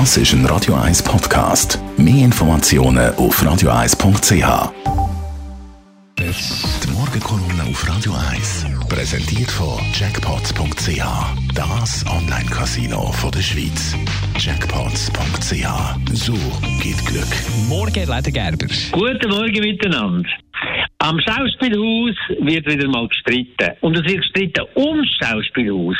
Das ist ein Radio 1 Podcast. Mehr Informationen auf radio1.ch. Die Morgenkolumne auf Radio 1 präsentiert von Jackpots.ch. Das Online-Casino der Schweiz. Jackpots.ch. So geht Glück. Morgen, Leder Gerber. Guten Morgen miteinander. Am Schauspielhaus wird wieder mal gestritten. Und es wird gestritten ums Schauspielhaus.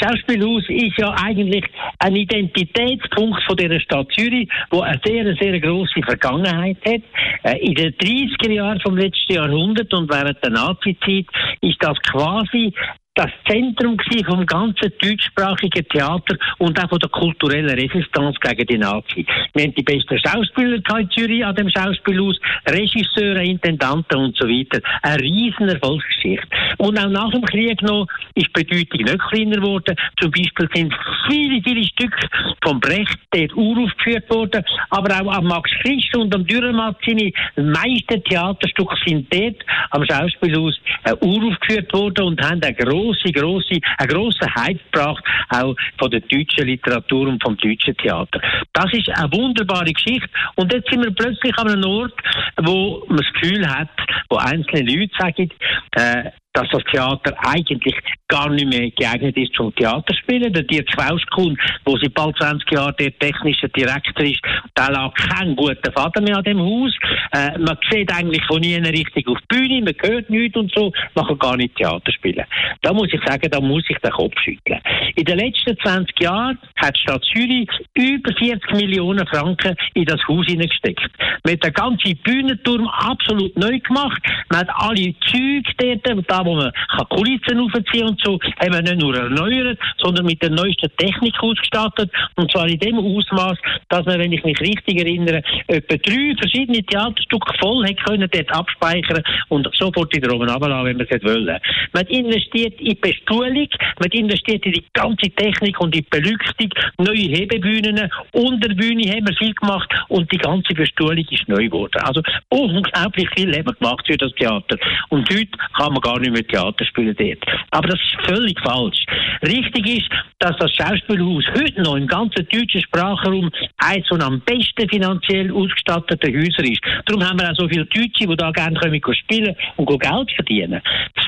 Schauspielhaus ist ja eigentlich ein Identitätspunkt von dieser Stadt Zürich, wo eine sehr, sehr grosse Vergangenheit hat. Äh, in den 30er Jahren vom letzten Jahrhundert und während der Nazizeit ist das quasi das Zentrum vom ganzen deutschsprachigen Theater und auch von der kulturellen Resistance gegen die Nazi. Wir haben die besten Schauspieler in Zürich an dem Schauspielhaus, Regisseure, Intendanten und so weiter. Eine riesen Erfolgsgeschichte. Und auch nach dem Krieg noch ist die Bedeutung nicht kleiner geworden. Zum Beispiel sind viele, viele Stücke vom Brecht dort uraufgeführt worden, aber auch am Max Christ und am Dürrematt seine meisten Theaterstücke sind dort am Schauspielhaus äh, uraufgeführt worden und haben eine grosse, grosse, einen grossen Hype gebracht, auch von der deutschen Literatur und vom deutschen Theater. Das ist eine wunderbare Geschichte. Und jetzt sind wir plötzlich an einem Ort, wo man das Gefühl hat, wo einzelne Leute sagen, äh, dass das Theater eigentlich gar nicht mehr geeignet ist zum Theaterspielen. Der Dirk Schwauschkuhn, der seit bald 20 Jahren der technische Direktor ist, der lag keinen guten Vater mehr an dem Haus. Äh, man sieht eigentlich von nie richtig auf die Bühne, man hört nichts und so, man kann gar nicht Theater spielen. Da muss ich sagen, da muss ich den Kopf schütteln. In den letzten 20 Jahren hat die Stadt Zürich über 40 Millionen Franken in das Haus hineingesteckt. Man hat den ganzen Bühnenturm absolut neu gemacht. Man hat alle Züge dort, da wo man Kulissen aufziehen und so, haben wir nicht nur erneuert, sondern mit der neuesten Technik ausgestattet. Und zwar in dem Ausmaß, dass man, wenn ich mich richtig erinnere, etwa drei verschiedene Theaterstücke voll hätte können dort abspeichern und sofort wieder oben runterlassen, wenn man es wollen. Man investiert in die Bestuhlung, man investiert in die ganze Technik und in die Beleuchtung, neue Hebebühnen, Unterbühne haben wir viel gemacht und die ganze Bestuhlung ist neu geworden. Also unglaublich viel haben wir gemacht für das Theater. Und heute kann man gar nicht mehr Theater spielen dort. Aber das ist völlig falsch. Richtig ist, dass das Schauspielhaus heute noch im ganzen deutschen Sprachraum eines von am besten finanziell ausgestatteten Häuser ist. Darum haben wir auch so viele Deutsche, die da gerne kommen, spielen und Geld verdienen.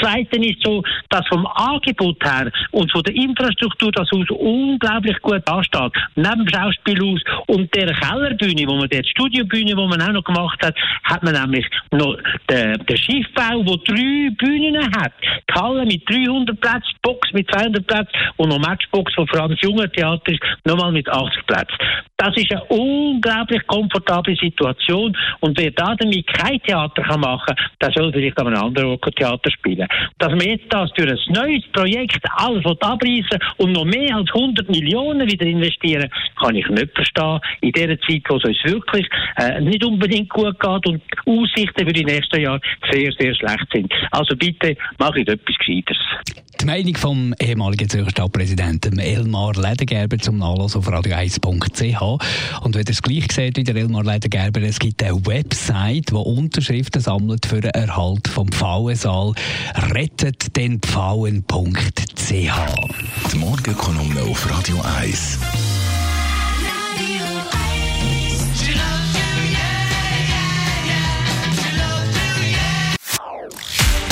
Zweite ist so, dass vom Angebot her und von der Infrastruktur das Haus unglaublich gut ansteht. Neben dem Schauspielhaus und der Kellerbühne, wo man dort, die Studiobühne, die man auch noch gemacht hat, hat man nämlich noch den, den Schiffbau, der drei Bühnen hat. Die Halle mit 300 Plätzen, Box mit 200 Plätzen und noch Matchbox, wo vor allem das junge Theater ist, nochmal mit 80 Plätzen. Das ist eine unglaublich komfortable Situation. Und wer da damit kein Theater kann machen kann, der soll vielleicht an einem anderen Ort Theater spielen. Dass wir jetzt das durch ein neues Projekt alles abreißen und noch mehr als 100 Millionen wieder investieren, kann ich nicht verstehen. In dieser Zeit, wo es uns wirklich äh, nicht unbedingt gut geht und Aussichten für die nächsten Jahre sehr, sehr schlecht sind. Also bitte, mache ich etwas Gescheites. Die Meinung vom ehemaligen Zürcher Stadtpräsidenten Elmar Ledergerber zum Nachlass auf radio1.ch. Und wenn ihr es gleich seht wie der Elmar Ledergerber, es gibt eine Website, die Unterschriften sammelt für den Erhalt vom Pfauensaal. Rettet den Pfauen.ch. Die Morgenkolumne auf Radio 1.